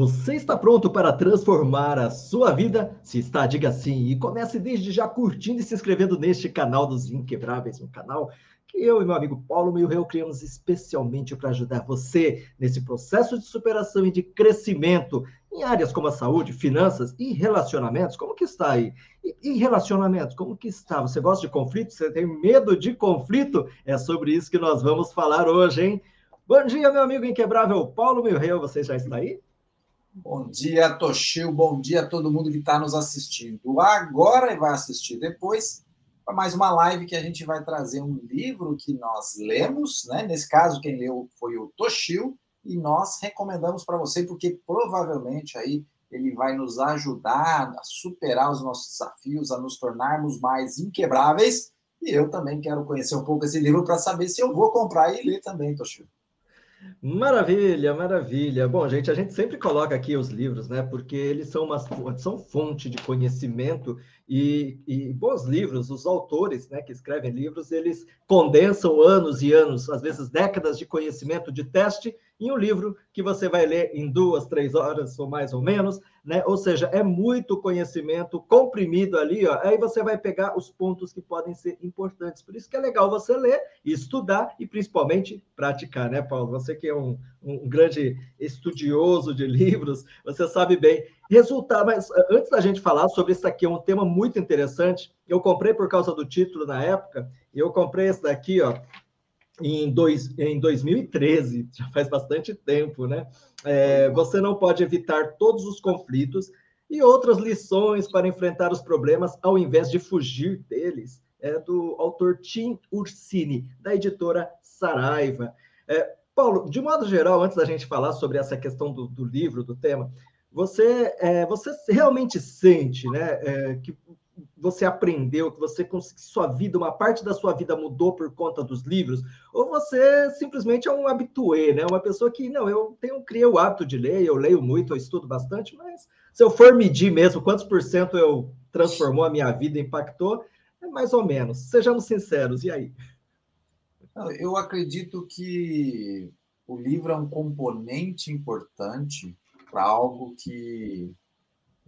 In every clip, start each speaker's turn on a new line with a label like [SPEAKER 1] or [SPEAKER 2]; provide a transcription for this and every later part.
[SPEAKER 1] Você está pronto para transformar a sua vida? Se está, diga sim. E comece desde já curtindo e se inscrevendo neste canal dos Inquebráveis, um canal que eu e meu amigo Paulo Milreu criamos especialmente para ajudar você nesse processo de superação e de crescimento em áreas como a saúde, finanças e relacionamentos. Como que está aí? E, relacionamentos, como que está? Você gosta de conflito? Você tem medo de conflito? É sobre isso que nós vamos falar hoje, hein? Bom dia, meu amigo inquebrável Paulo Milreu. Você já está aí?
[SPEAKER 2] Bom dia, Toshio. Bom dia a todo mundo que está nos assistindo agora e vai assistir depois para mais uma live que a gente vai trazer um livro que nós lemos, né? Nesse caso, quem leu foi o Toshio, e nós recomendamos para você, porque provavelmente aí ele vai nos ajudar a superar os nossos desafios, a nos tornarmos mais inquebráveis. E eu também quero conhecer um pouco esse livro para saber se eu vou comprar e ler também, Toshio.
[SPEAKER 1] Maravilha, maravilha. Bom, gente, a gente sempre coloca aqui os livros, né? Porque eles são uma são fonte de conhecimento e, e bons livros, os autores, né, que escrevem livros, eles condensam anos e anos, às vezes décadas de conhecimento de teste em um livro que você vai ler em duas, três horas ou mais ou menos, né? Ou seja, é muito conhecimento comprimido ali, ó. Aí você vai pegar os pontos que podem ser importantes. Por isso que é legal você ler, estudar e principalmente praticar, né, Paulo? Você que é um, um grande estudioso de livros, você sabe bem. Resultar, mas eh, antes da gente falar sobre isso aqui, é um tema muito interessante. Eu comprei por causa do título na época, e eu comprei esse daqui, ó, em, dois, em 2013, já faz bastante tempo, né? É, você não pode evitar todos os conflitos e outras lições para enfrentar os problemas ao invés de fugir deles. É do autor Tim Ursini, da editora Saraiva. É, Paulo, de modo geral, antes da gente falar sobre essa questão do, do livro, do tema, você, é, você realmente sente né, é, que você aprendeu, que você sua vida, uma parte da sua vida mudou por conta dos livros, ou você simplesmente é um habitué, né? Uma pessoa que, não, eu tenho, criei o hábito de ler, eu leio muito, eu estudo bastante, mas se eu for medir mesmo quantos por cento eu transformou a minha vida, impactou, é mais ou menos. Sejamos sinceros, e aí?
[SPEAKER 2] Eu acredito que o livro é um componente importante para algo que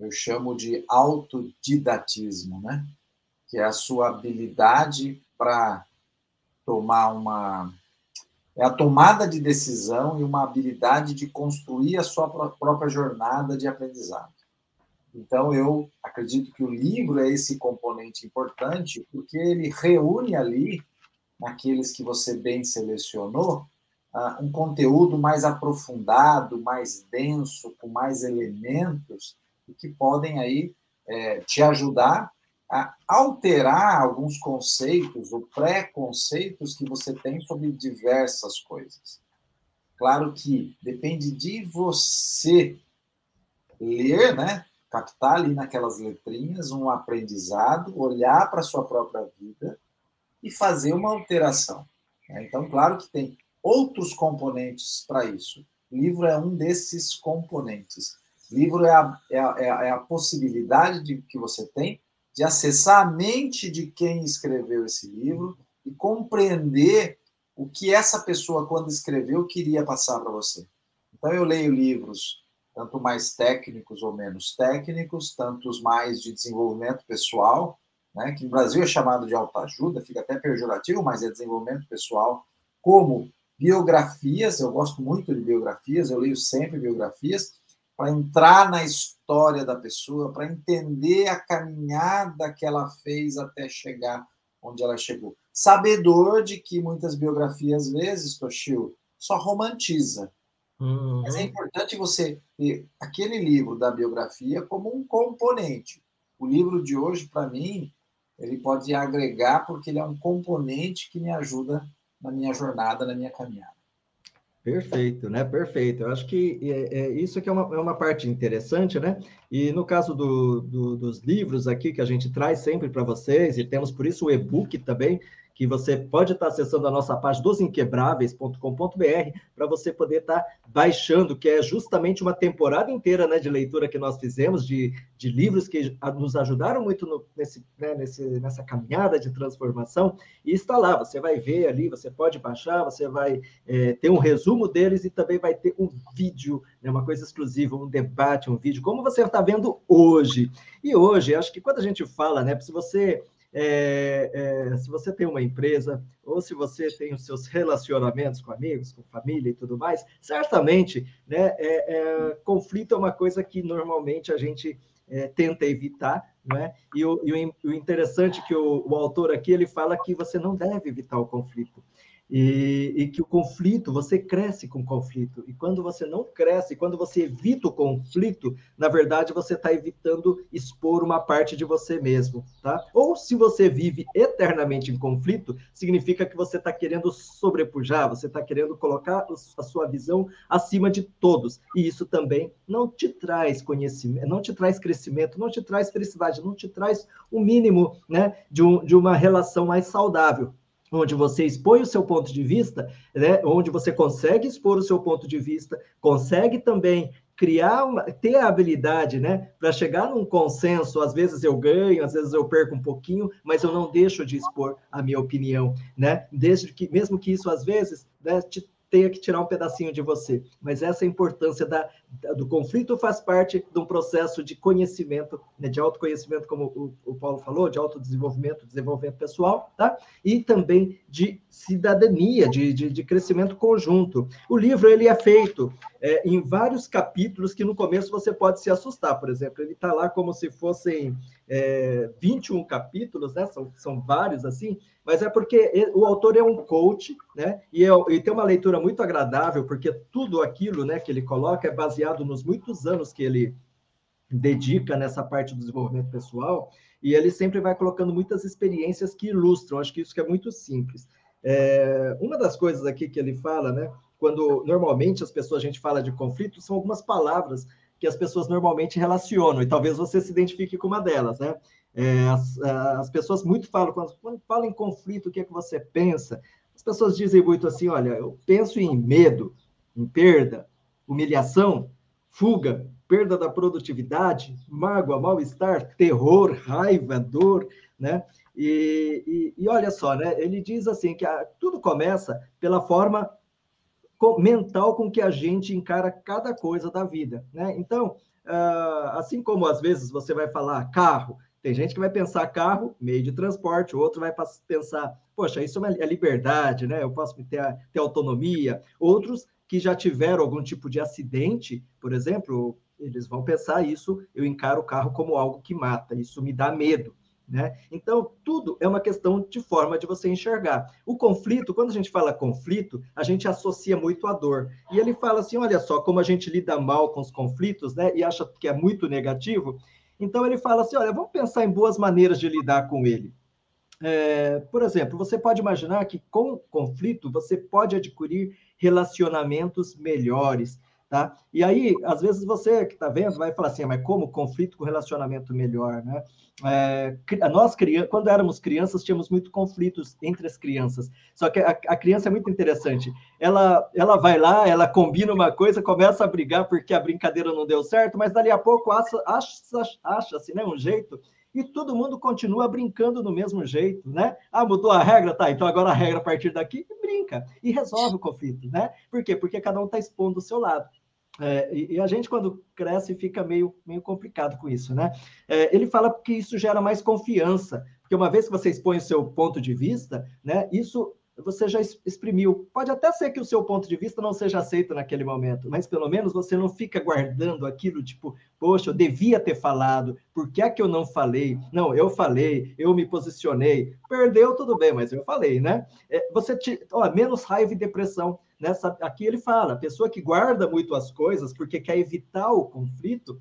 [SPEAKER 2] eu chamo de autodidatismo, né? que é a sua habilidade para tomar uma. É a tomada de decisão e uma habilidade de construir a sua própria jornada de aprendizado. Então, eu acredito que o livro é esse componente importante, porque ele reúne ali, naqueles que você bem selecionou, ah, um conteúdo mais aprofundado, mais denso, com mais elementos, que podem aí é, te ajudar a alterar alguns conceitos ou preconceitos que você tem sobre diversas coisas. Claro que depende de você ler, né? captar ali naquelas letrinhas um aprendizado, olhar para a sua própria vida e fazer uma alteração. Né? Então, claro que tem outros componentes para isso. O livro é um desses componentes. Livro é a, é a, é a, é a possibilidade de, que você tem de acessar a mente de quem escreveu esse livro e compreender o que essa pessoa, quando escreveu, queria passar para você. Então, eu leio livros tanto mais técnicos ou menos técnicos, tantos mais de desenvolvimento pessoal, né, que no Brasil é chamado de autoajuda, fica até pejorativo, mas é desenvolvimento pessoal, como biografias, eu gosto muito de biografias, eu leio sempre biografias, para entrar na história da pessoa, para entender a caminhada que ela fez até chegar onde ela chegou. Sabedor de que muitas biografias, às vezes, Toshio, só romantiza. Uhum. Mas é importante você ter aquele livro da biografia como um componente. O livro de hoje, para mim, ele pode agregar porque ele é um componente que me ajuda na minha jornada, na minha caminhada.
[SPEAKER 1] Perfeito, né? Perfeito. Eu acho que é, é isso que é uma, é uma parte interessante, né? E no caso do, do, dos livros aqui que a gente traz sempre para vocês, e temos por isso o e-book também, que você pode estar acessando a nossa página dosinquebráveis.com.br para você poder estar baixando, que é justamente uma temporada inteira né, de leitura que nós fizemos, de, de livros que nos ajudaram muito no, nesse, né, nesse, nessa caminhada de transformação, e está lá, você vai ver ali, você pode baixar, você vai é, ter um resumo deles e também vai ter um vídeo, né, uma coisa exclusiva, um debate, um vídeo, como você está vendo hoje. E hoje, acho que quando a gente fala, né, se você é, é, se você tem uma empresa ou se você tem os seus relacionamentos com amigos, com família e tudo mais, certamente, né, é, é conflito é uma coisa que normalmente a gente é, tenta evitar, né? E o, e o interessante é que o, o autor aqui ele fala que você não deve evitar o conflito. E, e, que o conflito, você cresce com o conflito. E quando você não cresce, quando você evita o conflito, na verdade você está evitando expor uma parte de você mesmo, tá? Ou se você vive eternamente em conflito, significa que você está querendo sobrepujar, você está querendo colocar a sua visão acima de todos. E isso também não te traz conhecimento, não te traz crescimento, não te traz felicidade, não te traz o mínimo, né, de, um, de uma relação mais saudável onde você expõe o seu ponto de vista, né, onde você consegue expor o seu ponto de vista, consegue também criar, uma, ter a habilidade, né, para chegar num consenso. Às vezes eu ganho, às vezes eu perco um pouquinho, mas eu não deixo de expor a minha opinião, né? Desde que, mesmo que isso às vezes né, te tenha que tirar um pedacinho de você. Mas essa é a importância da, da, do conflito faz parte de um processo de conhecimento, né, de autoconhecimento, como o, o, Paulo falou, de autodesenvolvimento, desenvolvimento pessoal, tá? E também de cidadania, de, de, de crescimento conjunto. O livro ele é feito é, em vários capítulos que no começo você pode se assustar, por exemplo, ele está lá como se fossem é, 21 capítulos, né? São, são vários assim, mas é porque o autor é um coach, né? E, é, e, tem uma leitura muito agradável, porque tudo aquilo né, que ele coloca é baseado nos muitos anos que ele dedica nessa parte do desenvolvimento pessoal, e ele sempre vai colocando muitas experiências que ilustram, acho que isso que é muito simples. É, uma das coisas aqui que ele fala, né? Quando normalmente as pessoas, a gente fala de conflito, são algumas palavras que as pessoas normalmente relacionam, e talvez você se identifique com uma delas, né? É, as, as, pessoas muito falam, quando, quando falam em conflito, o que é que você pensa? As pessoas dizem muito assim: olha, eu penso em medo, em perda, humilhação, fuga, perda da produtividade, mágoa, mal-estar, terror, raiva, dor, né? E, e, e, olha só, né? Ele diz assim que a, tudo começa pela forma mental com que a gente encara cada coisa da vida, né? Então, uh, assim como às vezes você vai falar carro, tem gente que vai pensar carro, meio de transporte, o outro vai pensar, poxa, isso é, é liberdade, né? Eu posso ter, ter autonomia. Outros que já tiveram algum tipo de acidente, por exemplo, eles vão pensar isso, eu encaro o carro como algo que mata, isso me dá medo. Né? Então, tudo é uma questão de forma de você enxergar. O conflito, quando a gente fala conflito, a gente associa muito à dor. E ele fala assim: olha só, como a gente lida mal com os conflitos, né? E acha que é muito negativo. Então ele fala assim: olha, vamos pensar em boas maneiras de lidar com ele. É, por exemplo, você pode imaginar que com conflito você pode adquirir relacionamentos melhores, tá? E aí, às vezes você que está vendo vai falar assim, mas como conflito com relacionamento melhor, né? É, nós, quando éramos crianças, tínhamos muito conflitos entre as crianças. Só que a, a, criança é muito interessante. Ela, ela vai lá, ela combina uma coisa, começa a brigar porque a brincadeira não deu certo, mas dali a pouco acha-se acha, acha, né, um jeito e todo mundo continua brincando do mesmo jeito, né? Ah, mudou a regra, tá? Então agora a regra a partir daqui brinca e resolve o conflito, né? Por quê? Porque cada um está expondo o seu lado. É, e, a gente, quando cresce, fica meio, meio complicado com isso, né? É, ele fala que isso gera mais confiança, porque uma vez que você expõe o seu ponto de vista, né, isso você já exprimiu. Pode até ser que o seu ponto de vista não seja aceito naquele momento, mas pelo menos você não fica guardando aquilo, tipo, poxa, eu devia ter falado, por que é que eu não falei? Não, eu falei, eu me posicionei. Perdeu, tudo bem, mas eu falei, né? É, você, te, ó, menos raiva e depressão. Nessa, aqui ele fala, a pessoa que guarda muito as coisas porque quer evitar o conflito,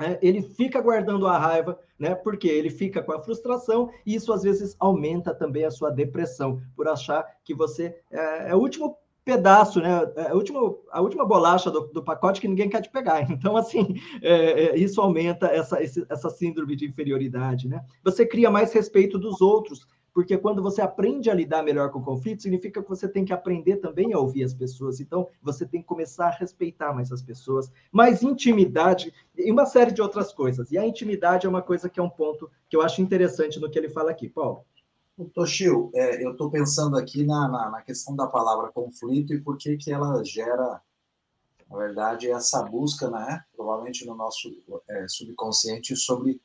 [SPEAKER 1] é, ele fica guardando a raiva, né? Porque ele fica com a frustração e isso às vezes aumenta também a sua depressão por achar que você é, é o último pedaço, né? É a última, a última bolacha do, do pacote que ninguém quer te pegar. Então, assim, é, é, isso aumenta essa, esse, essa síndrome de inferioridade, né? Você cria mais respeito dos outros porque quando você aprende a lidar melhor com o conflito, significa que você tem que aprender também a ouvir as pessoas. Então, você tem que começar a respeitar mais as pessoas, mais intimidade e uma série de outras coisas. E a intimidade é uma coisa que é um ponto que eu acho interessante no que ele fala aqui. Paulo.
[SPEAKER 2] Toshio, é, eu estou pensando aqui na, na, na, questão da palavra conflito e por que, que ela gera, na verdade, essa busca, né? provavelmente no nosso é, subconsciente, sobre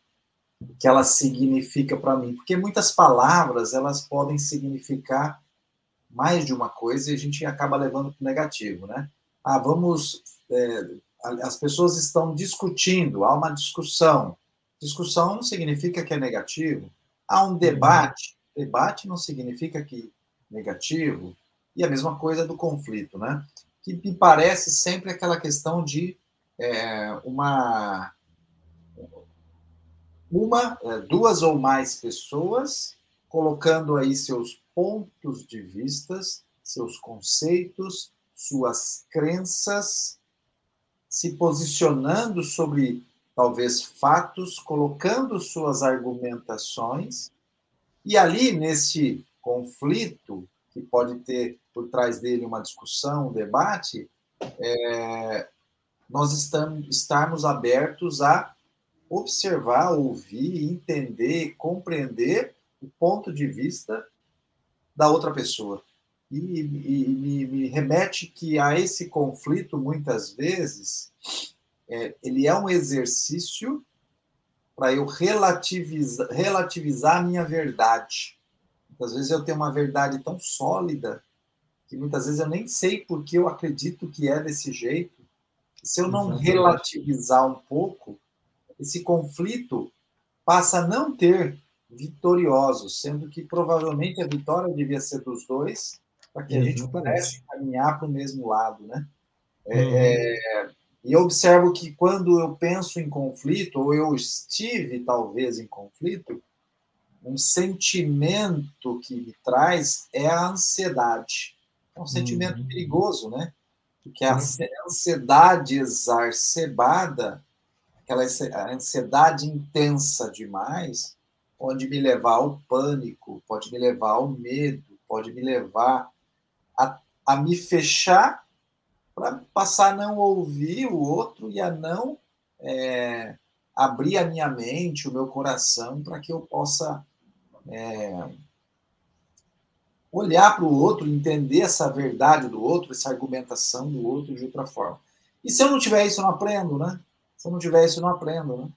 [SPEAKER 2] que ela significa para mim. Porque muitas palavras elas podem significar mais de uma coisa e a gente acaba levando para o negativo, né? Ah, vamos. É, as pessoas estão discutindo, há uma discussão. Discussão não significa que é negativo. Há um debate. Debate não significa que negativo. E a mesma coisa do conflito, né? Que me parece sempre aquela questão de é, uma uma, é, duas ou mais pessoas colocando aí seus pontos de vistas, seus conceitos, suas crenças, se posicionando sobre talvez fatos, colocando suas argumentações, e ali nesse conflito, que pode ter por trás dele uma discussão, um debate, é, nós estamos, estarmos abertos a observar, ouvir, entender, compreender o ponto de vista da outra pessoa. E, e, me, me, remete que a esse conflito, muitas vezes, é, ele é um exercício para eu relativizar, relativizar a minha verdade. Muitas vezes eu tenho uma verdade tão sólida que muitas vezes eu nem sei porque eu acredito que é desse jeito. Se eu não relativizar um pouco, esse conflito passa a não ter vitoriosos, sendo que provavelmente a vitória devia ser dos dois, para que a gente pudesse caminhar para o mesmo lado, né? É, uhum. É, e eu observo que quando eu penso em conflito, ou eu estive talvez em conflito, um sentimento que me traz é a ansiedade. É um sentimento uhum. perigoso, né? Porque a ansiedade exacerbada aquela ansiedade intensa demais pode me levar ao pânico, pode me levar ao medo, pode me levar a, a me fechar para passar a não ouvir o outro e a não é, abrir a minha mente, o meu coração, para que eu possa é, olhar para o outro, entender essa verdade do outro, essa argumentação do outro de outra forma. E se eu não tiver isso, eu não aprendo, né? Se não tiver isso, não aprendo, né?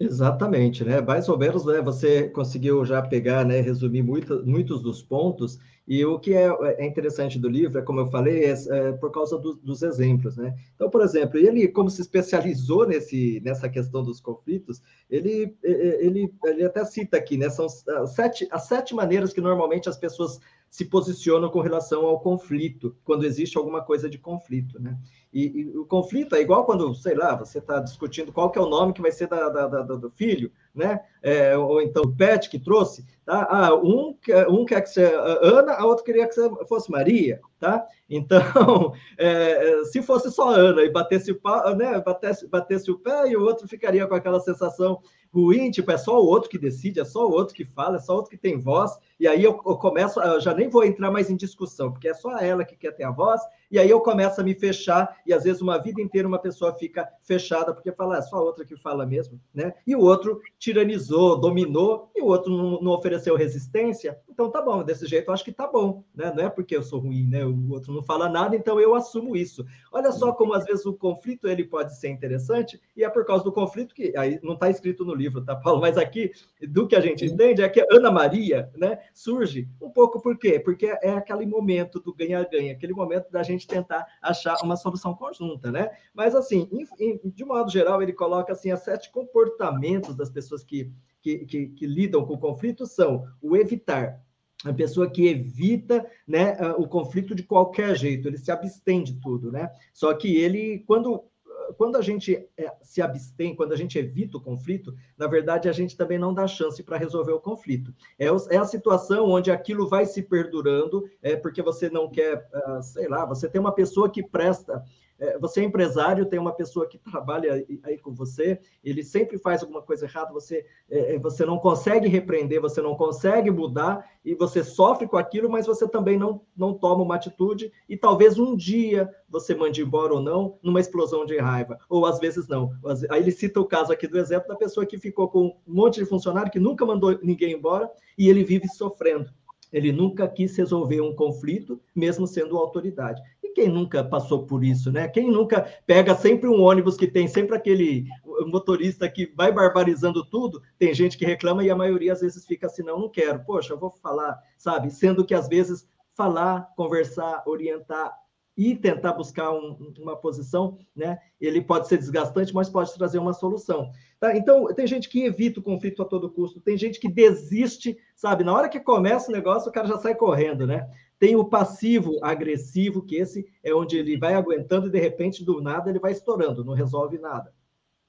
[SPEAKER 1] Exatamente, né? Mais ou menos, né? Você conseguiu já pegar, né? Resumir muito, muitos dos pontos. E o que é, é interessante do livro, é como eu falei, é, é por causa do, dos exemplos, né? Então, por exemplo, ele, como se especializou nesse, nessa questão dos conflitos, ele, ele, ele até cita aqui, né? São sete, as sete maneiras que normalmente as pessoas se posicionam com relação ao conflito, quando existe alguma coisa de conflito, né? E, e o conflito é igual quando, sei lá, você está discutindo qual que é o nome que vai ser da, da, da, do filho, né? É, ou então o pet que trouxe, tá? Ah, um, um quer que seja Ana, a outra queria que fosse Maria, tá? Então, é, se fosse só Ana e batesse o, né, batesse, batesse o pé, e o outro ficaria com aquela sensação ruim, tipo, é só o outro que decide, é só o outro que fala, é só o outro que tem voz, e aí eu, eu começo, eu já nem vou entrar mais em discussão, porque é só ela que quer ter a voz, e aí eu começo a me fechar, e às vezes uma vida inteira uma pessoa fica fechada, porque fala, é só a outra que fala mesmo, né? E o outro tiranizou, dominou, e o outro não, não, ofereceu resistência, então tá bom, desse jeito eu acho que tá bom, né? Não é porque eu sou ruim, né? O outro não fala nada, então eu assumo isso. Olha só como às vezes o conflito ele pode ser interessante, e é por causa do conflito que aí não está escrito no livro, tá, Paulo? Mas aqui, do que a gente entende, é que Ana Maria, né, surge um pouco por quê? Porque é aquele momento do ganha-ganha, aquele momento da gente tentar achar uma solução conjunta, né? Mas, assim, de modo geral, ele coloca, assim, as sete comportamentos das pessoas que, que, que, que lidam com conflito são o evitar, a pessoa que evita né, o conflito de qualquer jeito, ele se abstém de tudo, né? Só que ele, quando quando a gente é, se abstém, quando a gente evita o conflito, na verdade, a gente também não dá chance para resolver o conflito. É, é, a situação onde aquilo vai se perdurando, é porque você não quer, uh, sei lá, você tem uma pessoa que presta você é empresário, tem uma pessoa que trabalha aí com você, ele sempre faz alguma coisa errada, você, é, é, você não consegue repreender, você não consegue mudar, e você sofre com aquilo, mas você também não, não toma uma atitude, e talvez um dia você mande embora ou não, numa explosão de raiva, ou às vezes não. Aí ele cita o caso aqui do exemplo da pessoa que ficou com um monte de funcionário que nunca mandou ninguém embora, e ele vive sofrendo. Ele nunca quis resolver um conflito, mesmo sendo autoridade. Quem nunca passou por isso, né? Quem nunca pega sempre um ônibus que tem sempre aquele motorista que vai barbarizando tudo? Tem gente que reclama e a maioria às vezes fica assim: não, não quero. Poxa, eu vou falar, sabe? Sendo que às vezes falar, conversar, orientar e tentar buscar um, uma posição, né? Ele pode ser desgastante, mas pode trazer uma solução. Tá? Então, tem gente que evita o conflito a todo custo, tem gente que desiste, sabe? Na hora que começa o negócio, o cara já sai correndo, né? Tem o passivo agressivo, que esse é onde ele vai aguentando e de repente, do nada, ele vai estourando, não resolve nada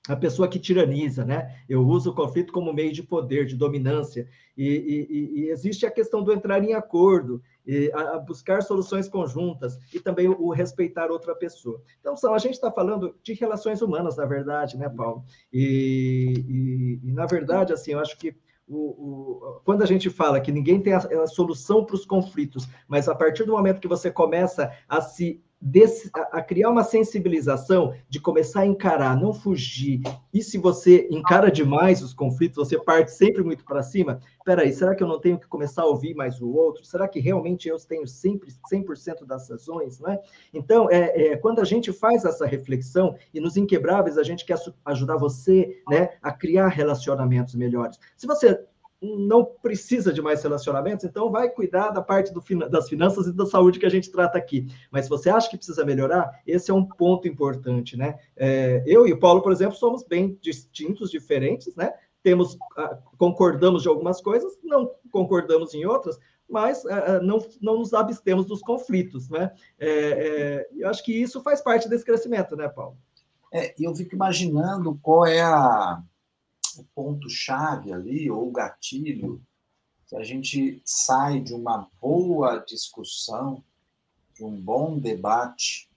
[SPEAKER 1] a pessoa que tiraniza, né? Eu uso o conflito como meio de poder, de dominância, e, e, e existe a questão do entrar em acordo, a, a, buscar soluções conjuntas e também o, o respeitar outra pessoa. Então, são, a gente está falando de relações humanas, na verdade, né, Paulo? E, e na verdade, assim, eu acho que o, o, quando a gente fala que ninguém tem a, a solução para os conflitos, mas a partir do momento que você começa a se desse, a, a, criar uma sensibilização de começar a encarar, não fugir. E se você encara demais os conflitos, você parte sempre muito para cima. Peraí, será que eu não tenho que começar a ouvir mais o outro? Será que realmente eu tenho sempre 100% das razões? Né? Então, é, é, quando a gente faz essa reflexão, e nos Inquebráveis a gente quer ajudar você né, a criar relacionamentos melhores. Se você não precisa de mais relacionamentos, então vai cuidar da parte do, das finanças e da saúde que a gente trata aqui. Mas se você acha que precisa melhorar, esse é um ponto importante, né? É, eu e o Paulo, por exemplo, somos bem distintos, diferentes, né? Temos, ah, concordamos de algumas coisas, não concordamos em outras, mas uh, não, não nos abstemos dos conflitos, né? É, é, eu acho que isso faz parte desse crescimento, né, Paulo?
[SPEAKER 2] É, eu fico imaginando qual é a o ponto-chave ali, ou o gatilho, que a gente sai de uma boa discussão, de um bom debate,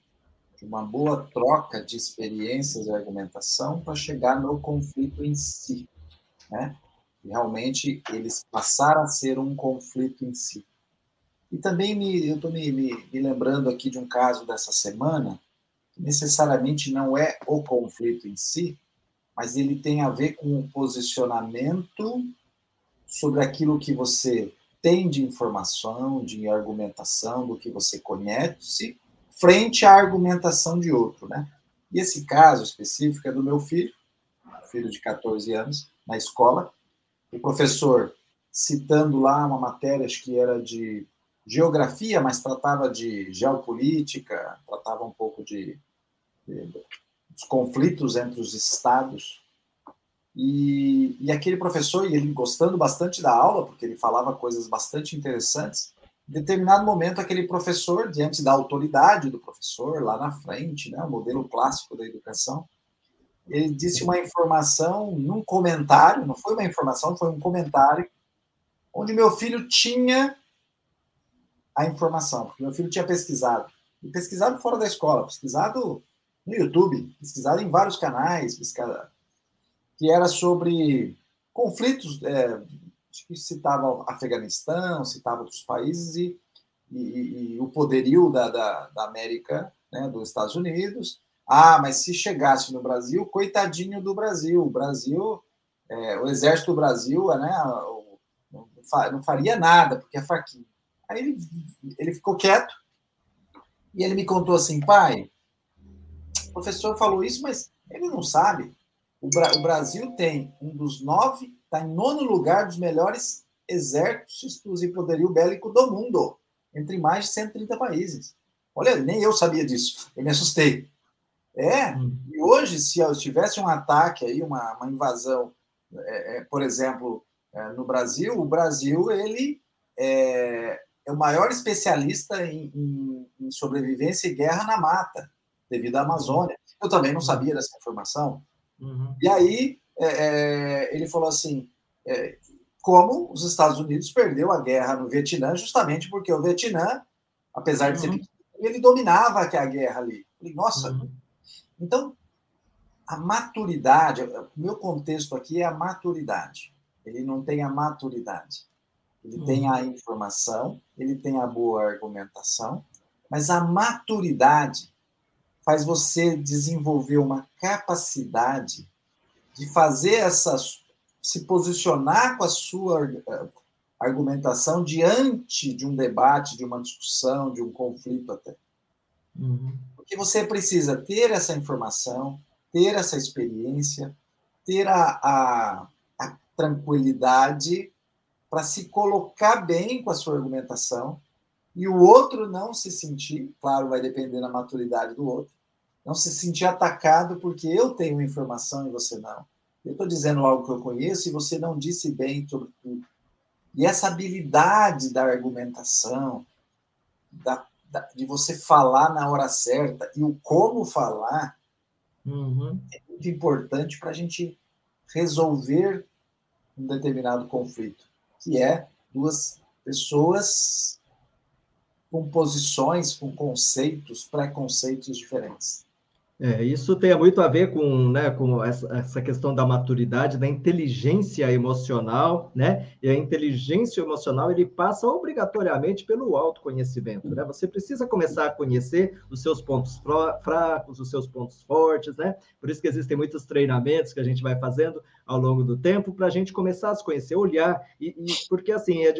[SPEAKER 2] de uma boa troca de experiências e argumentação para chegar no conflito em si. Né? E realmente eles passaram a ser um conflito em si. E também me, eu estou me, me, me lembrando aqui de um caso dessa semana, que necessariamente não é o conflito em si, mas ele tem a ver com o posicionamento sobre aquilo que você tem de informação, de argumentação, do que você conhece, frente à argumentação de outro, né? E esse caso específico é do meu filho, filho de 14 anos, na escola. O professor, citando lá uma matéria, acho que era de geografia, mas tratava de geopolítica, tratava um pouco de, de os conflitos entre os estados. E, e aquele professor, e ele gostando bastante da aula, porque ele falava coisas bastante interessantes, em determinado momento, aquele professor, diante da autoridade do professor, lá na frente, né, o modelo clássico da educação, ele disse uma informação num comentário, não foi uma informação, foi um comentário, onde meu filho tinha a informação, porque meu filho tinha pesquisado, e pesquisado fora da escola, pesquisado no YouTube, pesquisado em vários canais, que era sobre conflitos, é, que citava Afeganistão, citava outros países e, e, e o poderio da, da, da América, né, dos Estados Unidos. Ah, mas se chegasse no Brasil, coitadinho do Brasil, o Brasil, é, o exército do Brasil, né, não faria nada, porque é fraquinho. Aí ele, ele ficou quieto e ele me contou assim, pai, o professor falou isso, mas ele não sabe. O, Bra o Brasil tem um dos nove, está em nono lugar dos melhores exércitos e poderio bélico do mundo, entre mais de 130 países. Olha, nem eu sabia disso, eu me assustei. É, hum. e hoje, se tivesse um ataque aí, uma, uma invasão, é, é, por exemplo, é, no Brasil, o Brasil, ele é, é o maior especialista em, em, em sobrevivência e guerra na mata devido à Amazônia. Eu também não sabia dessa informação. Uhum. E aí é, é, ele falou assim: é, como os Estados Unidos perdeu a guerra no Vietnã, justamente porque o Vietnã, apesar de ser uhum. pequeno, ele dominava a guerra ali. Falei, nossa. Uhum. Então, a maturidade, o meu contexto aqui é a maturidade. Ele não tem a maturidade. Ele uhum. tem a informação, ele tem a boa argumentação, mas a maturidade faz você desenvolver uma capacidade de fazer essas se posicionar com a sua eh, argumentação diante de um debate, de uma discussão, de um conflito até. Uhum. Porque você precisa ter essa informação, ter essa experiência, ter a, a, a tranquilidade para se colocar bem com a sua argumentação e o outro não se sentir, claro, vai depender da maturidade do outro, não se sentir atacado porque eu tenho informação e você não. Eu estou dizendo algo que eu conheço e você não disse bem sobre tudo. E essa habilidade da argumentação, da, da, de você falar na hora certa e o como falar, uhum. é muito importante para a gente resolver um determinado conflito, que é duas pessoas com posições, com conceitos, preconceitos diferentes.
[SPEAKER 1] É, isso tem muito a ver com, né, com essa, questão da maturidade, da inteligência emocional, né? E a inteligência emocional ele passa obrigatoriamente pelo autoconhecimento, né? Você precisa começar a conhecer os seus pontos fracos, os seus pontos fortes, né? Por isso que existem muitos treinamentos que a gente vai fazendo ao longo do tempo para a gente começar a se conhecer, olhar e, e porque assim é,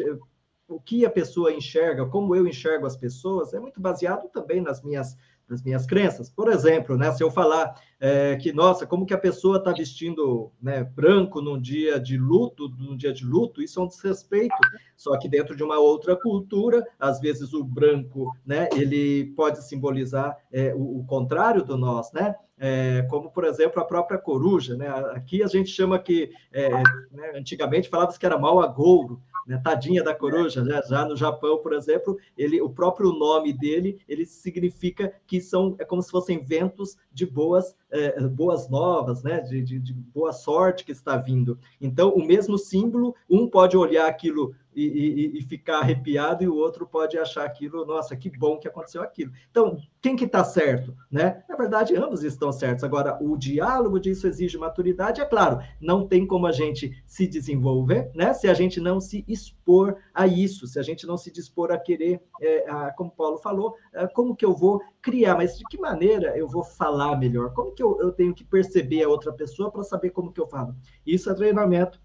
[SPEAKER 1] o que a pessoa enxerga, como eu enxergo as pessoas, é muito baseado também nas minhas das minhas crenças. Por exemplo, né, se eu falar é, que, nossa, como que a pessoa está vestindo né, branco num dia de luto, num dia de luto, isso é um desrespeito. Só que dentro de uma outra cultura, às vezes o branco, né, ele pode simbolizar é, o, o, contrário do nós, né? É, como, por exemplo, a própria coruja, né? Aqui a gente chama que, é, né, antigamente falava que era mal agouro, né? Tadinha da coruja, né? já no Japão, por exemplo, ele, o próprio nome dele, ele significa que são, é como se fossem ventos de boas, é, boas novas, né? De, de, de boa sorte que está vindo. Então, o mesmo símbolo, um pode olhar aquilo e, e, e, ficar arrepiado e o outro pode achar aquilo, nossa, que bom que aconteceu aquilo. Então, quem que está certo, né? Na verdade, ambos estão certos. Agora, o diálogo disso exige maturidade, é claro. Não tem como a gente se desenvolver, né? Se a gente não se expor a isso, se a gente não se dispor a querer, é, a, como Paulo falou, é, como que eu vou criar, mas de que maneira eu vou falar melhor? Como que eu, eu tenho que perceber a outra pessoa para saber como que eu falo? Isso é treinamento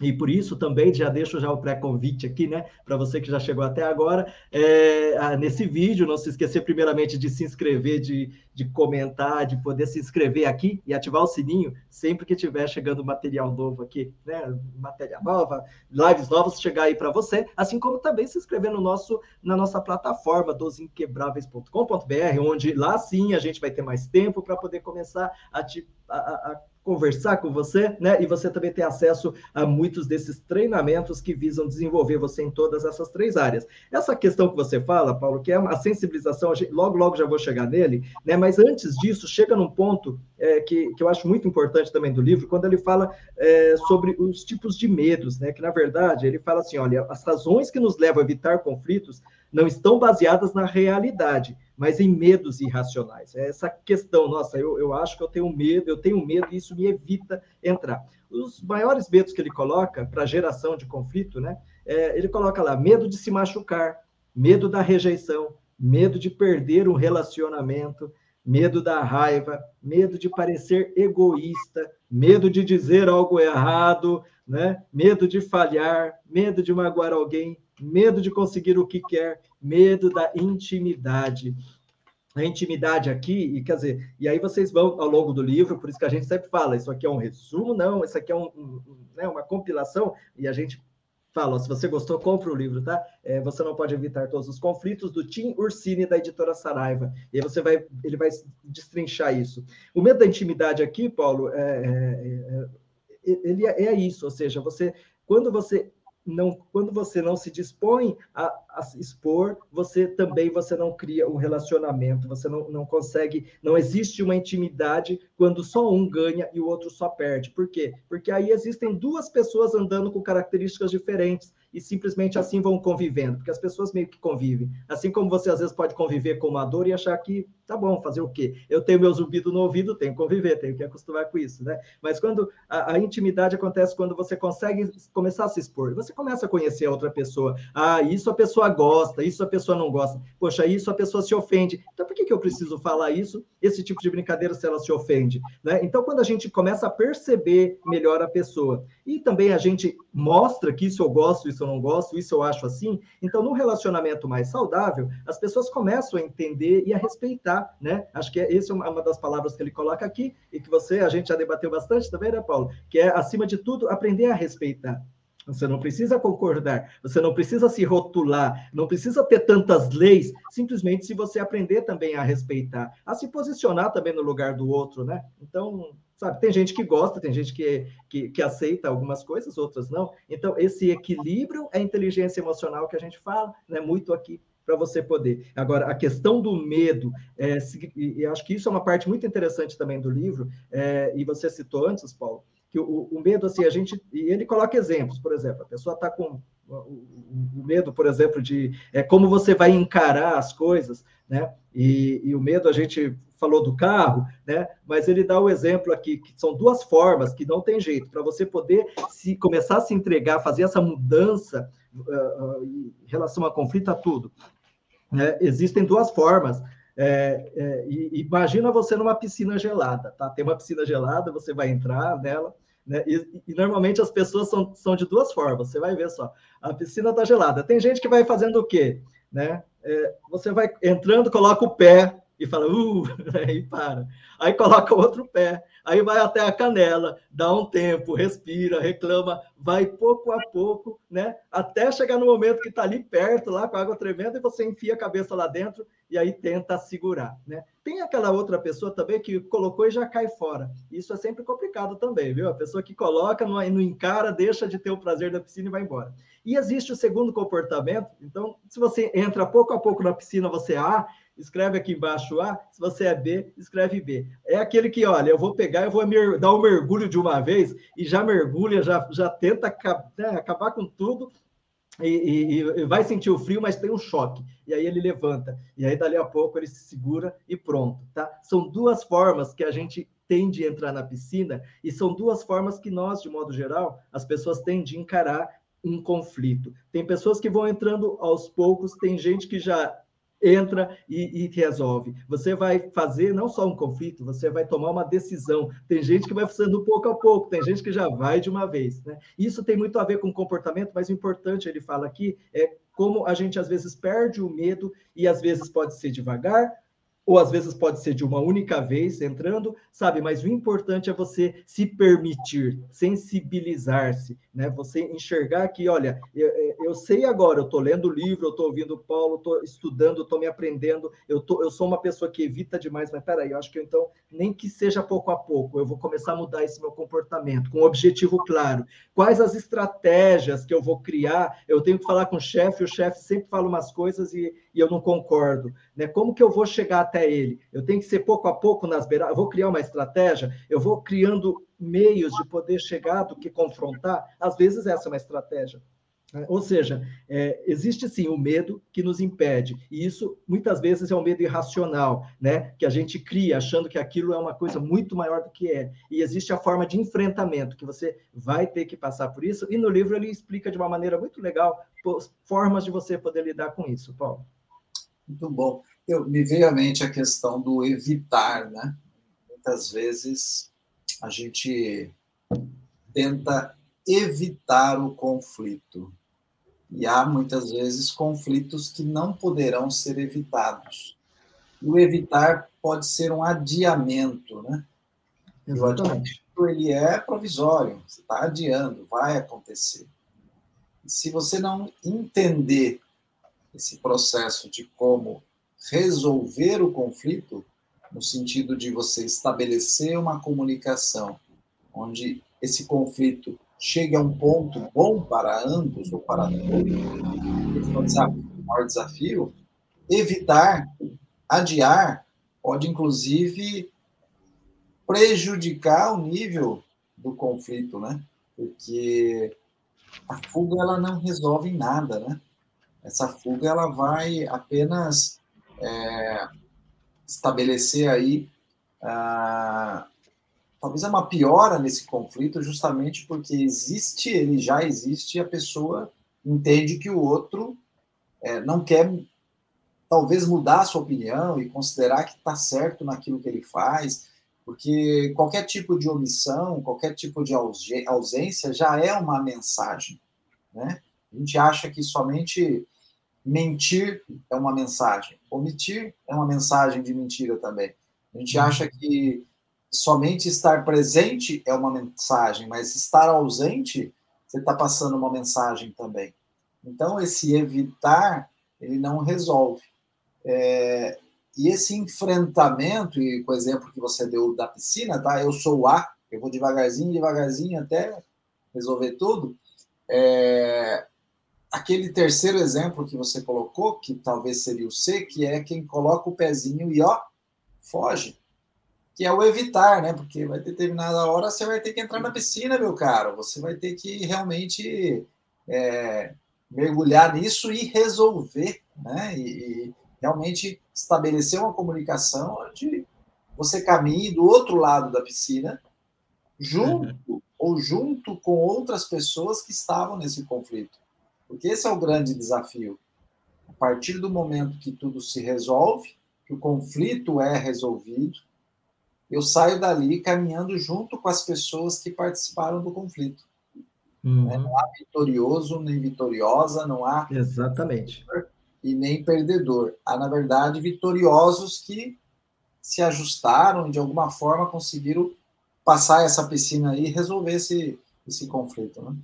[SPEAKER 1] e por isso também já deixo já o pré-convite aqui, né, para você que já chegou até agora, é, nesse vídeo, não se esquecer primeiramente de se inscrever, de, de comentar, de poder se inscrever aqui e ativar o sininho sempre que tiver chegando material novo aqui, né, matéria nova, lives novas chegar aí para você, assim como também se inscrever no nosso, na nossa plataforma dosinquebráveis.com.br, onde lá sim a gente vai ter mais tempo para poder começar a, te, a, a conversar com você, né? E você também tem acesso a muitos desses treinamentos que visam desenvolver você em todas essas três áreas. Essa questão que você fala, Paulo, que é a sensibilização, logo, logo já vou chegar nele, né? Mas antes disso, chega num ponto é, que, que eu acho muito importante também do livro, quando ele fala é, sobre os tipos de medos, né? Que na verdade ele fala assim: olha, as razões que nos levam a evitar conflitos não estão baseadas na realidade, mas em medos irracionais. É essa questão, nossa, eu, eu acho que eu tenho medo, eu tenho medo e isso me evita entrar. Os maiores medos que ele coloca para geração de conflito, né? É, ele coloca lá medo de se machucar, medo da rejeição, medo de perder um relacionamento, medo da raiva, medo de parecer egoísta, medo de dizer algo errado, né? medo de falhar, medo de magoar alguém, medo de conseguir o que quer, medo da intimidade. A intimidade aqui, e quer dizer, e aí vocês vão ao longo do livro, por isso que a gente sempre fala, isso aqui é um resumo, não, isso aqui é um, um, né, uma compilação, e a gente fala, se você gostou, compre o livro, tá? É, você não pode evitar todos os conflitos, do Tim Ursini, da editora Saraiva. E aí você vai, ele vai destrinchar isso. O medo da intimidade aqui, Paulo, é, é, é ele é, é isso, ou seja, você, quando você não, quando você não se dispõe a, a, expor, você também você não cria um relacionamento, você não, não consegue, não existe uma intimidade quando só um ganha e o outro só perde. Por quê? Porque aí existem duas pessoas andando com características diferentes e simplesmente assim vão convivendo, porque as pessoas meio que convivem. Assim como você às vezes pode conviver com uma dor e achar que tá bom, fazer o quê? Eu tenho meu zumbido no ouvido, tenho que conviver, tenho que acostumar com isso, né? Mas quando a, a, intimidade acontece quando você consegue começar a se expor, você começa a conhecer a outra pessoa. Ah, isso a pessoa gosta, isso a pessoa não gosta. Poxa, isso a pessoa se ofende. Então por que, que eu preciso falar isso, esse tipo de brincadeira, se ela se ofende? Né? Então, quando a gente começa a perceber melhor a pessoa e também a gente mostra que isso eu gosto, isso eu não gosto, isso eu acho assim, então, num relacionamento mais saudável, as pessoas começam a entender e a respeitar né? Acho que é, essa é uma das palavras que ele coloca aqui e que você, a gente já debateu bastante também, né, Paulo? Que é, acima de tudo, aprender a respeitar. Você não precisa concordar, você não precisa se rotular, não precisa ter tantas leis, simplesmente se você aprender também a respeitar, a se posicionar também no lugar do outro, né? Então, sabe, tem gente que gosta, tem gente que, que, que aceita algumas coisas, outras não. Então, esse equilíbrio é inteligência emocional que a gente fala, né? Muito aqui para você poder. Agora, a questão do medo, é, e acho que isso é uma parte muito interessante também do livro, é, e você citou antes, Paulo, que o, o, medo, assim, a gente. E ele coloca exemplos, por exemplo, a pessoa está com o, medo, por exemplo, de é, como você vai encarar as coisas, né? E, e, o medo, a gente falou do carro, né? Mas ele dá o exemplo aqui, que são duas formas que não tem jeito, para você poder se começar a se entregar, fazer essa mudança uh, uh, em relação a conflito, a tudo. É, existem duas formas. É, é, imagina você numa piscina gelada, tá? Tem uma piscina gelada, você vai entrar nela, né? E, e, normalmente as pessoas são, são de duas formas. Você vai ver só, a piscina está gelada. Tem gente que vai fazendo o quê? Né? É, você vai entrando, coloca o pé e fala, uh, e para. Aí coloca outro pé, aí vai até a canela, dá um tempo, respira, reclama, vai pouco a pouco, né? Até chegar no momento que está ali perto, lá com a água tremenda, e você enfia a cabeça lá dentro e aí tenta segurar, né? Tem aquela outra pessoa também que colocou e já cai fora. Isso é sempre complicado também, viu? A pessoa que coloca, não, não encara, deixa de ter o prazer da piscina e vai embora. E existe o segundo comportamento. Então, se você entra pouco a pouco na piscina, você ah, escreve aqui embaixo A, se você é B, escreve B. É aquele que, olha, eu vou pegar, eu vou dar um mergulho de uma vez e já mergulha, já, já tenta né, acabar com tudo e, e, e, vai sentir o frio, mas tem um choque. E aí ele levanta. E aí, dali a pouco, ele se segura e pronto, tá? São duas formas que a gente tem de entrar na piscina e são duas formas que nós, de modo geral, as pessoas têm de encarar um conflito. Tem pessoas que vão entrando aos poucos, tem gente que já entra e, e, resolve. Você vai fazer não só um conflito, você vai tomar uma decisão. Tem gente que vai fazendo pouco a pouco, tem gente que já vai de uma vez. Né? Isso tem muito a ver com comportamento, mas o importante, ele fala aqui, é como a gente às vezes perde o medo e às vezes pode ser devagar, ou às vezes pode ser de uma única vez entrando, sabe? Mas o importante é você se permitir, sensibilizar-se, né? Você enxergar que, olha, eu, eu sei agora, eu estou lendo o livro, eu estou ouvindo o Paulo, estou estudando, estou me aprendendo, eu, tô, eu sou uma pessoa que evita demais, mas peraí, eu acho que então, nem que seja pouco a pouco, eu vou começar a mudar esse meu comportamento, com um objetivo claro. Quais as estratégias que eu vou criar? Eu tenho que falar com o chefe, o chefe sempre fala umas coisas e, e eu não concordo, né? Como que eu vou chegar até ele. Eu tenho que ser pouco a pouco nas beiradas. Eu vou criar uma estratégia, eu vou criando meios de poder chegar do que confrontar. Às vezes, essa é uma estratégia. Né? Ou seja, é, existe sim o medo que nos impede, e isso muitas vezes é um medo irracional, né? Que a gente cria achando que aquilo é uma coisa muito maior do que é. E existe a forma de enfrentamento, que você vai ter que passar por isso, e no livro ele explica de uma maneira muito legal formas de você poder lidar com isso, Paulo.
[SPEAKER 2] Muito bom eu, me veio à mente a questão do evitar, né? Muitas vezes a gente tenta evitar o conflito. E há muitas vezes conflitos que não poderão ser evitados. E o evitar pode ser um adiamento, né? Exatamente. O adiamento ele é provisório, você está adiando, vai acontecer. E se você não entender esse processo de como resolver o conflito, no sentido de você estabelecer uma comunicação onde esse conflito chegue a um ponto bom para ambos ou para todos, o maior desafio, evitar, adiar, pode inclusive prejudicar o nível do conflito, né? Porque a fuga ela não resolve nada, né? Essa fuga ela vai apenas é, estabelecer aí ah, talvez é uma piora nesse conflito, justamente porque existe, ele já existe, e a pessoa entende que o outro é, não quer talvez mudar a sua opinião e considerar que está certo naquilo que ele faz, porque qualquer tipo de omissão, qualquer tipo de ausência já é uma mensagem, né? A gente acha que somente mentir é uma mensagem, omitir é uma mensagem de mentira também. A gente acha que somente estar presente é uma mensagem, mas estar ausente, você está passando uma mensagem também. Então, esse evitar, ele não resolve. É, e esse enfrentamento, e com o exemplo que você deu da piscina, tá? Eu sou A, eu vou devagarzinho, devagarzinho até resolver tudo. É, aquele terceiro exemplo que você colocou, que talvez seria o C, que é quem coloca o pezinho e ó, foge que é o evitar, né? Porque vai ter determinada hora você vai ter que entrar na piscina, meu caro. Você vai ter que realmente é, mergulhar nisso e resolver, né? E, e, realmente estabelecer uma comunicação onde você caminhe do outro lado da piscina, junto uhum. ou junto com outras pessoas que estavam nesse conflito. Porque esse é o grande desafio. A partir do momento que tudo se resolve, que o conflito é resolvido, eu saio dali caminhando junto com as pessoas que participaram do conflito. Uhum. Né? Não há vitorioso nem vitoriosa, não há.
[SPEAKER 1] Exatamente.
[SPEAKER 2] E nem perdedor. Há, na verdade, vitoriosos que se ajustaram de alguma forma, conseguiram passar essa piscina aí e resolver esse, esse conflito. Né?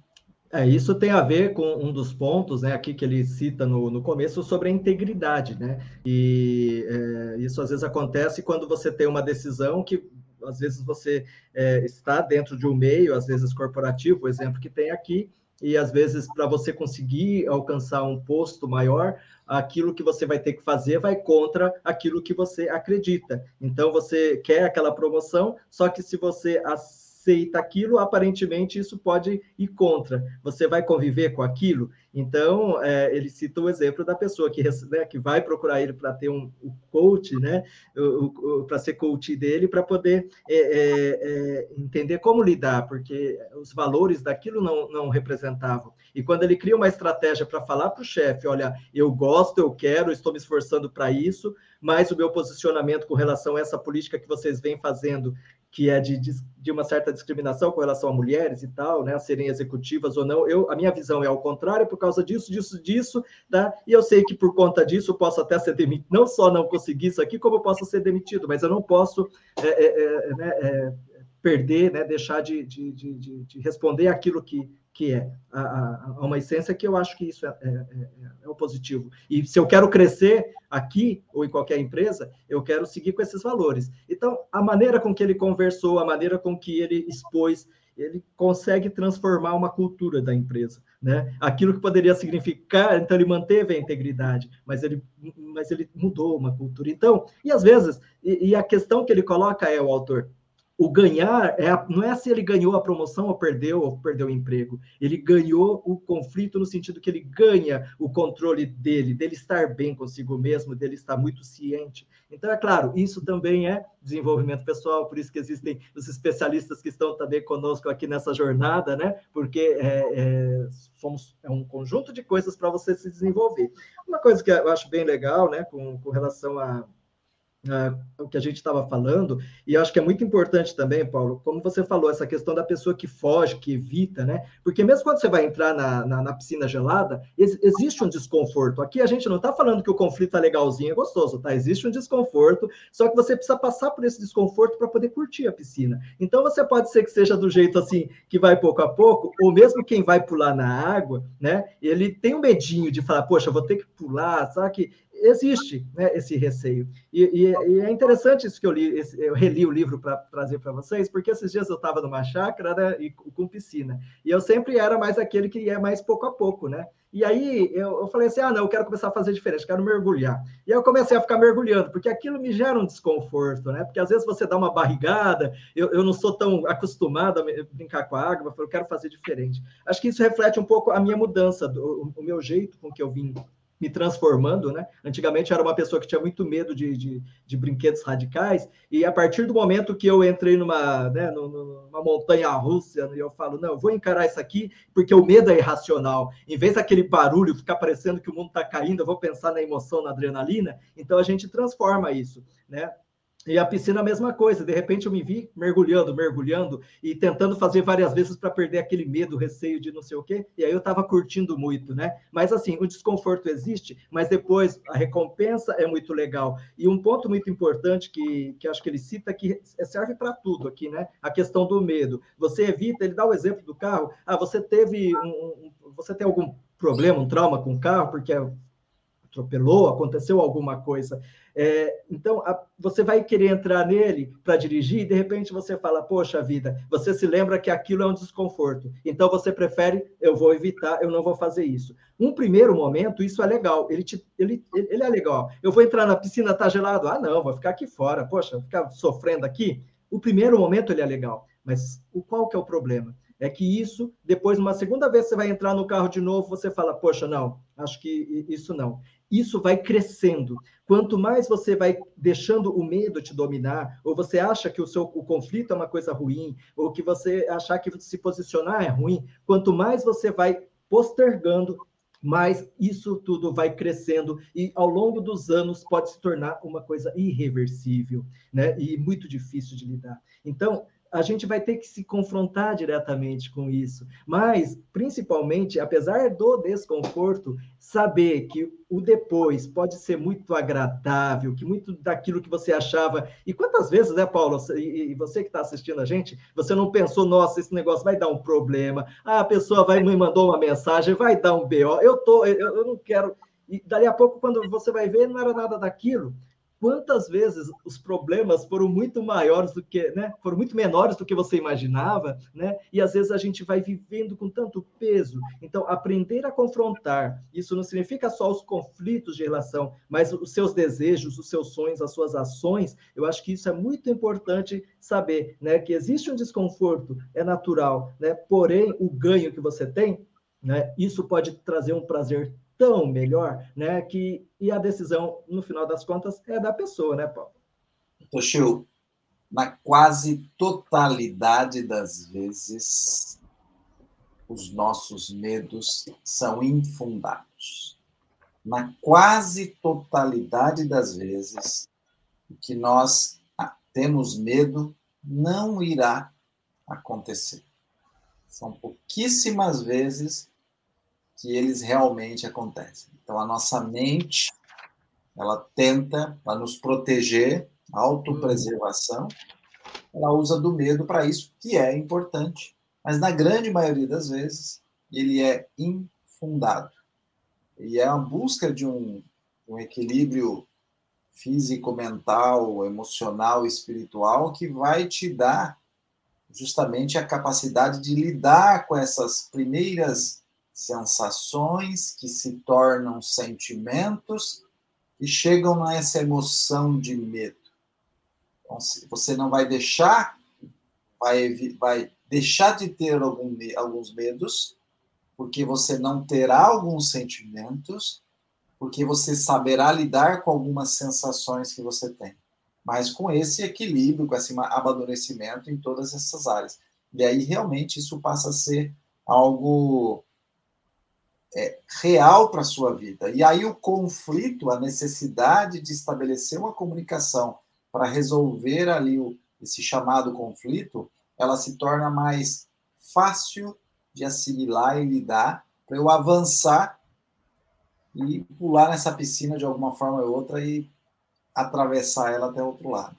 [SPEAKER 1] É, isso tem a ver com um dos pontos, né, aqui que ele cita no, no começo sobre a integridade, né? E é, isso às vezes acontece quando você tem uma decisão que às vezes você é, está dentro de um meio, às vezes corporativo, o exemplo que tem aqui, e às vezes para você conseguir alcançar um posto maior, aquilo que você vai ter que fazer vai contra aquilo que você acredita. Então você quer aquela promoção, só que se você aceita aquilo, aparentemente isso pode ir contra. Você vai conviver com aquilo? Então, é, ele cita o exemplo da pessoa que, né, que vai procurar ele para ter um, um coach, né, para ser coach dele, para poder é, é, é, entender como lidar, porque os valores daquilo não, não representavam. E quando ele cria uma estratégia para falar para o chefe, olha, eu gosto, eu quero, estou me esforçando para isso, mas o meu posicionamento com relação a essa política que vocês vêm fazendo que é de, de uma certa discriminação com relação a mulheres e tal, né, serem executivas ou não. Eu, a minha visão é ao contrário, por causa disso, disso, disso, tá? E eu sei que por conta disso posso até ser demitido, não só não conseguir isso aqui, como eu posso ser demitido, mas eu não posso é, é, é, né, é perder, né, deixar de, de, de, de responder aquilo que, que é a, a, a, uma essência que eu acho que isso é, é, é, é, o positivo. E se eu quero crescer aqui ou em qualquer empresa, eu quero seguir com esses valores. Então, a maneira com que ele conversou, a maneira com que ele expôs, ele consegue transformar uma cultura da empresa, né? Aquilo que poderia significar, então ele manteve a integridade, mas ele, mas ele mudou uma cultura. Então, e às vezes, e, e a questão que ele coloca é o autor, o ganhar é, não é se ele ganhou a promoção ou perdeu ou perdeu o emprego. Ele ganhou o conflito no sentido que ele ganha o controle dele, dele estar bem consigo mesmo, dele estar muito ciente. Então, é claro, isso também é desenvolvimento pessoal, por isso que existem os especialistas que estão também conosco aqui nessa jornada, né? Porque é, é, somos, é um conjunto de coisas para você se desenvolver. Uma coisa que eu acho bem legal, né, com, com relação a uh, o que a gente estava falando, e acho que é muito importante também, Paulo, como você falou, essa questão da pessoa que foge, que evita, né? Porque mesmo quando você vai entrar na, na, na piscina gelada, ex existe um desconforto. Aqui a gente não está falando que o conflito é legalzinho, é gostoso, tá? Existe um desconforto, só que você precisa passar por esse desconforto para poder curtir a piscina. Então você pode ser que seja do jeito assim, que vai pouco a pouco, ou mesmo quem vai pular na água, né? Ele tem um medinho de falar, poxa, vou ter que pular, sabe que existe né, esse receio. E, e, e, é interessante isso que eu li, esse, eu reli o livro para trazer para vocês, porque esses dias eu estava numa chácara né, e, com piscina, e eu sempre era mais aquele que ia mais pouco a pouco, né? E aí eu, eu, falei assim: ah, não, eu quero começar a fazer diferente, quero mergulhar. E aí eu comecei a ficar mergulhando, porque aquilo me gera um desconforto, né? Porque às vezes você dá uma barrigada, eu, eu não sou tão acostumado a brincar com a água, eu quero fazer diferente. Acho que isso reflete um pouco a minha mudança, do, o meu jeito com que eu vim me transformando, né? Antigamente era uma pessoa que tinha muito medo de, de, de, brinquedos radicais, e a partir do momento que eu entrei numa, né, numa montanha russa, e eu falo, não, eu vou encarar isso aqui, porque o medo é irracional. Em vez daquele barulho ficar parecendo que o mundo está caindo, eu vou pensar na emoção, na adrenalina, então a gente transforma isso, né? E a piscina a mesma coisa, de repente eu me vi mergulhando, mergulhando e tentando fazer várias vezes para perder aquele medo, receio de não sei o quê, e aí eu estava curtindo muito, né? Mas assim, o desconforto existe, mas depois a recompensa é muito legal. E um ponto muito importante que, que acho que ele cita que serve para tudo aqui, né? A questão do medo. Você evita, ele dá o exemplo do carro, ah, você teve um, um você tem algum problema, um trauma com o carro, porque atropelou, aconteceu alguma coisa. É, então, a, você vai querer entrar nele para dirigir e de repente você fala, poxa vida, você se lembra que aquilo é um desconforto. Então você prefere, eu vou evitar, eu não vou fazer isso. Um primeiro momento, isso é legal. Ele, te, ele, ele é legal. Eu vou entrar na piscina, tá gelado? Ah, não, vou ficar aqui fora. Poxa, ficar sofrendo aqui. O primeiro momento ele é legal. Mas o qual que é o problema? É que isso, depois, uma segunda vez você vai entrar no carro de novo, você fala, poxa, não, acho que isso não isso vai crescendo. Quanto mais você vai deixando o medo te dominar, ou você acha que o seu o conflito é uma coisa ruim, ou que você achar que se posicionar é ruim, quanto mais você vai postergando, mais isso tudo vai crescendo e ao longo dos anos pode se tornar uma coisa irreversível, né? E muito difícil de lidar. Então, a gente vai ter que se confrontar diretamente com isso. Mas, principalmente, apesar do desconforto, saber que o depois pode ser muito agradável, que muito daquilo que você achava. E quantas vezes, né, Paulo, e você que está assistindo a gente, você não pensou, nossa, esse negócio vai dar um problema, ah, a pessoa vai me mandou uma mensagem, vai dar um BO, eu, tô, eu, eu não quero. E dali a pouco, quando você vai ver, não era nada daquilo quantas vezes os problemas foram muito maiores do que, né? Foram muito menores do que você imaginava, né? E às vezes a gente vai vivendo com tanto peso. Então, aprender a confrontar, isso não significa só os conflitos de relação, mas os seus desejos, os seus sonhos, as suas ações. Eu acho que isso é muito importante saber, né? Que existe um desconforto, é natural, né? Porém, o ganho que você tem, né? Isso pode trazer um prazer tão melhor, né? Que, e a decisão, no final das contas, é da pessoa, né, Paulo?
[SPEAKER 2] Toshio, na quase totalidade das vezes, os nossos medos são infundados. Na quase totalidade das vezes, o que nós temos medo não irá acontecer. São pouquíssimas vezes que eles realmente acontecem. Então, a nossa mente, ela tenta, para nos proteger, autopreservação, ela usa do medo para isso, que é importante, mas na grande maioria das vezes, ele é infundado. E é a busca de um, um equilíbrio físico, mental, emocional, espiritual que vai te dar justamente a capacidade de lidar com essas primeiras sensações que se tornam sentimentos e chegam nessa emoção de medo. Então, você não vai deixar, vai, vai deixar de ter algum, alguns medos, porque você não terá alguns sentimentos, porque você saberá lidar com algumas sensações que você tem. Mas com esse equilíbrio, com esse amadurecimento em todas essas áreas. E aí, realmente, isso passa a ser algo é, real para a sua vida. E aí o conflito, a necessidade de estabelecer uma comunicação para resolver ali o, esse chamado conflito, ela se torna mais fácil de assimilar e lidar para eu avançar e pular nessa piscina de alguma forma ou outra e atravessar ela até o outro lado.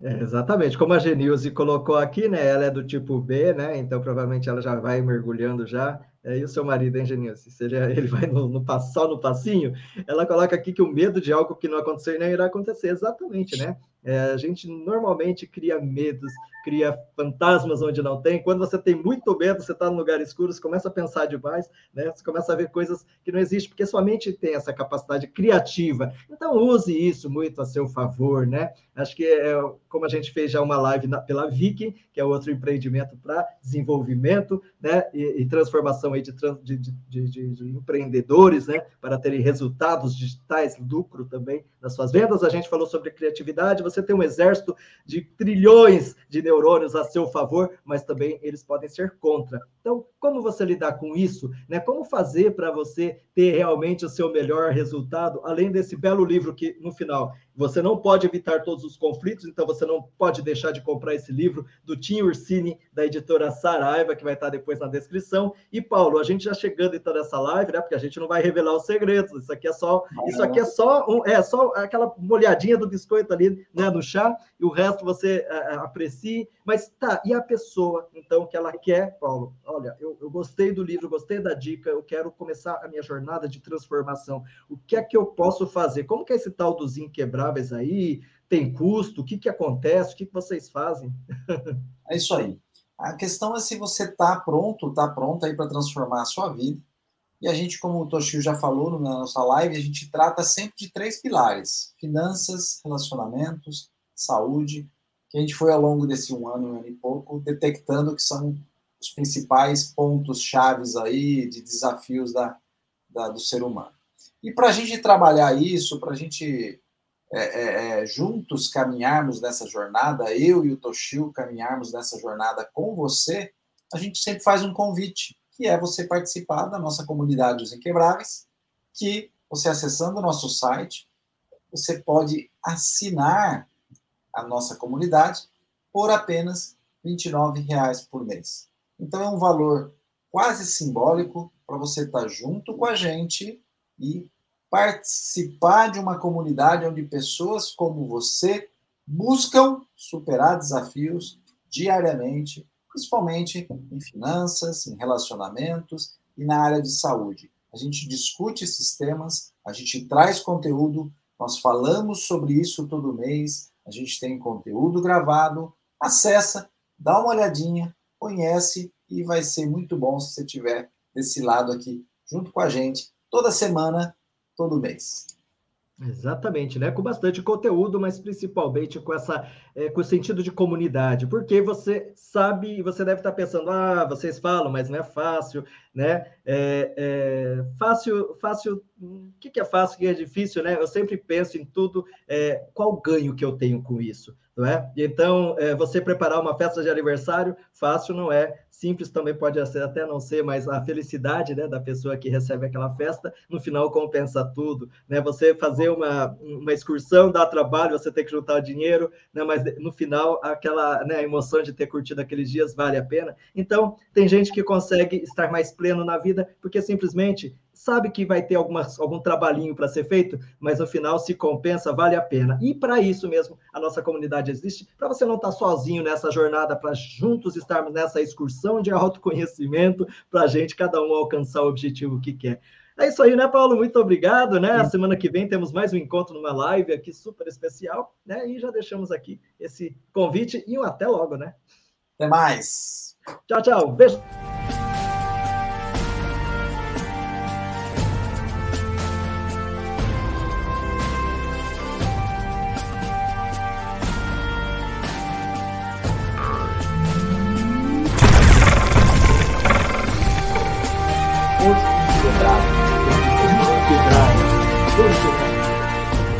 [SPEAKER 1] É, exatamente, como a Genilze colocou aqui, né? Ela é do tipo B, né? Então provavelmente ela já vai mergulhando já É, e o seu marido, hein, Genilce? Se ele, ele vai no, no, só no passinho, ela coloca aqui que o medo de algo que não aconteceu não irá acontecer. Exatamente, né? É, a gente normalmente cria medos, cria fantasmas onde não tem. Quando você tem muito medo, você está no lugar escuro, você começa a pensar demais, né? Você começa a ver coisas que não existem, porque sua mente tem essa capacidade criativa. Então, use isso muito a seu favor, né? Acho que é como a gente fez já uma live na, pela Viking, que é outro empreendimento para desenvolvimento, né? E, e transformação aí de, de, de, de, empreendedores, né? Para terem resultados digitais, lucro também nas suas vendas. A gente falou sobre criatividade, você tem um exército de trilhões de neurônios a seu favor, mas também eles podem ser contra. Então, como você lidar com isso? Né? Como fazer para você ter realmente o seu melhor resultado, além desse belo livro que, no final, você não pode evitar todos os conflitos, então você não pode deixar de comprar esse livro do Tim Ursini, da editora Saraiva, que vai estar depois na descrição. E, Paulo, a gente já chegando então nessa live, né? Porque a gente não vai revelar os segredos. Isso aqui é só, isso aqui é só, um, é só aquela molhadinha do biscoito ali, né, no chá, e o resto você uh, aprecie. Mas tá, e a pessoa, então, que ela quer, Paulo? Olha, eu, eu gostei do livro, gostei da dica, eu quero começar a minha jornada de transformação. O que é que eu posso fazer? Como que é esse tal do zinho quebrar? aí? Tem custo? O que, que acontece? O que, que vocês fazem?
[SPEAKER 2] é isso aí. A questão é se você está pronto, está pronto aí para transformar a sua vida. E a gente, como o Toshio já falou na nossa live, a gente trata sempre de três pilares: finanças, relacionamentos, saúde, que a gente foi ao longo desse um ano, um ano e pouco, detectando que são os principais pontos chaves aí de desafios da, da do ser humano. E para a gente trabalhar isso, para a gente é, é, é, juntos caminharmos nessa jornada, eu e o Toshio caminharmos nessa jornada com você, a gente sempre faz um convite, que é você participar da nossa comunidade Os Inquebráveis, que você acessando o nosso site, você pode assinar a nossa comunidade por apenas R$ 29,00 por mês. Então é um valor quase simbólico para você estar junto com a gente e participar de uma comunidade onde pessoas como você buscam superar desafios diariamente, principalmente em finanças, em relacionamentos e na área de saúde. A gente discute esses temas, a gente traz conteúdo, nós falamos sobre isso todo mês, a gente tem conteúdo gravado. Acessa, dá uma olhadinha, conhece e vai ser muito bom se você estiver desse lado aqui junto com a gente toda semana todo mês.
[SPEAKER 1] Exatamente, né? Com bastante conteúdo, mas principalmente com essa, é, com o sentido de comunidade, porque você sabe, você deve estar pensando, ah, vocês falam, mas não é fácil, né? É, é fácil, fácil, o que, que é fácil, o que é difícil, né? Eu sempre penso em tudo, é, qual ganho que eu tenho com isso, não é? Então, é, você preparar uma festa de aniversário, fácil não é, simples também pode ser, até não ser, mas a felicidade né, da pessoa que recebe aquela festa, no final compensa tudo. Né? Você fazer uma, uma excursão dá trabalho, você tem que juntar o dinheiro, né? mas no final aquela né, emoção de ter curtido aqueles dias vale a pena. Então, tem gente que consegue estar mais pleno na vida porque simplesmente sabe que vai ter algumas, algum trabalhinho para ser feito, mas no final se compensa, vale a pena. E para isso mesmo a nossa comunidade existe, para você não estar tá sozinho nessa jornada, para juntos estarmos nessa excursão de autoconhecimento, para a gente, cada um alcançar o objetivo que quer. É isso aí, né, Paulo? Muito obrigado, né? A semana que vem temos mais um encontro numa live aqui super especial, né? E já deixamos aqui esse convite e um até logo, né?
[SPEAKER 2] Até mais.
[SPEAKER 1] Tchau, tchau. Beijo.